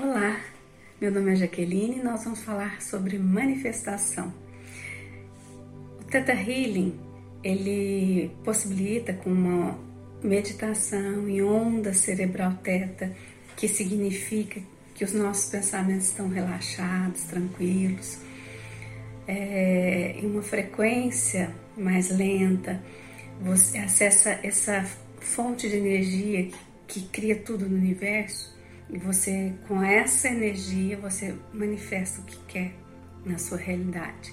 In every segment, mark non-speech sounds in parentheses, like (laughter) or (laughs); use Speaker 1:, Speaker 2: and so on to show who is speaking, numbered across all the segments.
Speaker 1: Olá, meu nome é Jaqueline e nós vamos falar sobre manifestação. O Theta Healing, ele possibilita com uma meditação em onda cerebral teta, que significa que os nossos pensamentos estão relaxados, tranquilos, é, em uma frequência mais lenta, você acessa essa fonte de energia que, que cria tudo no universo e você, com essa energia, você manifesta o que quer na sua realidade.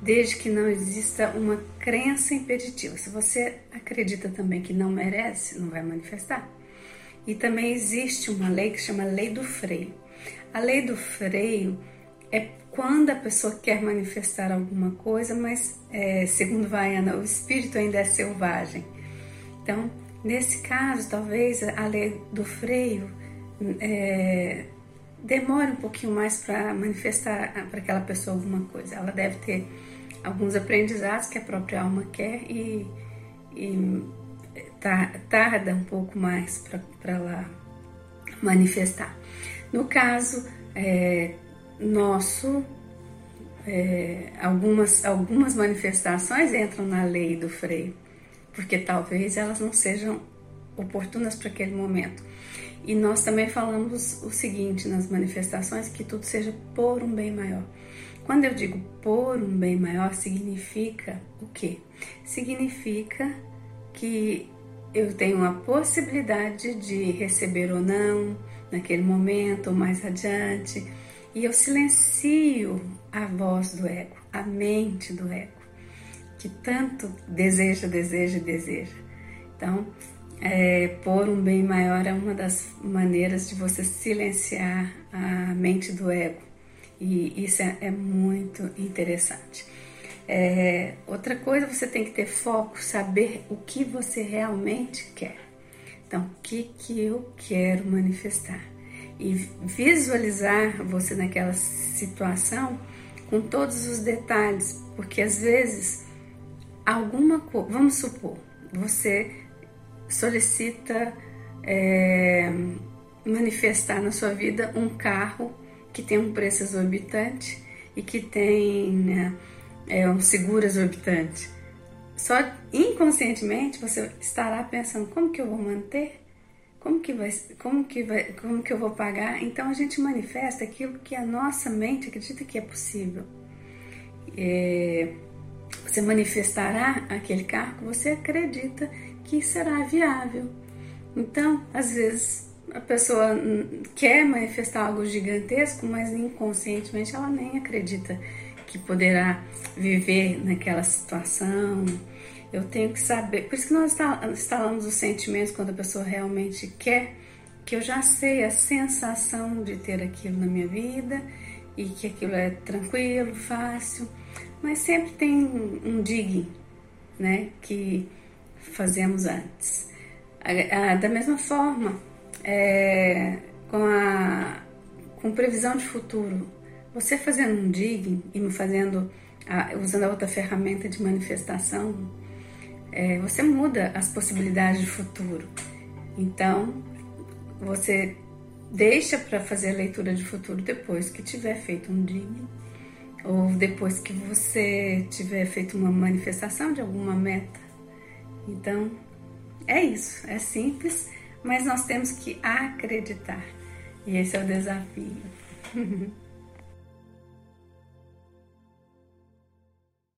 Speaker 1: Desde que não exista uma crença impeditiva. Se você acredita também que não merece, não vai manifestar. E também existe uma lei que chama lei do freio. A lei do freio é quando a pessoa quer manifestar alguma coisa, mas é, segundo Vaiana, o espírito ainda é selvagem. Então, nesse caso, talvez a lei do freio é, demore um pouquinho mais para manifestar para aquela pessoa alguma coisa. Ela deve ter alguns aprendizados que a própria alma quer e, e tarda um pouco mais para ela manifestar. No caso é, nosso, é, algumas, algumas manifestações entram na lei do freio, porque talvez elas não sejam oportunas para aquele momento. E nós também falamos o seguinte nas manifestações, que tudo seja por um bem maior. Quando eu digo por um bem maior, significa o quê? Significa que eu tenho a possibilidade de receber ou não naquele momento ou mais adiante, e eu silencio a voz do ego, a mente do ego, que tanto deseja, deseja, deseja. Então, é, por um bem maior é uma das maneiras de você silenciar a mente do ego. E isso é, é muito interessante. É, outra coisa, você tem que ter foco, saber o que você realmente quer. Então, o que, que eu quero manifestar? E visualizar você naquela situação com todos os detalhes, porque às vezes alguma coisa, vamos supor, você solicita é, manifestar na sua vida um carro que tem um preço exorbitante e que tem né, é, um seguro exorbitante. Só inconscientemente você estará pensando como que eu vou manter, como que vai, como que vai, como que eu vou pagar. Então a gente manifesta aquilo que a nossa mente acredita que é possível. É, você manifestará aquele carro que você acredita que será viável. Então, às vezes, a pessoa quer manifestar algo gigantesco, mas inconscientemente ela nem acredita que poderá viver naquela situação. Eu tenho que saber, por isso que nós instalamos os sentimentos quando a pessoa realmente quer, que eu já sei a sensação de ter aquilo na minha vida e que aquilo é tranquilo, fácil, mas sempre tem um digging, né, que fazemos antes. Da mesma forma, é, com, a, com previsão de futuro, você fazendo um digging e fazendo, usando a outra ferramenta de manifestação, é, você muda as possibilidades de futuro. Então, você deixa para fazer a leitura de futuro depois que tiver feito um digging ou depois que você tiver feito uma manifestação de alguma meta então, é isso, é simples, mas nós temos que acreditar. E esse é o desafio. (laughs)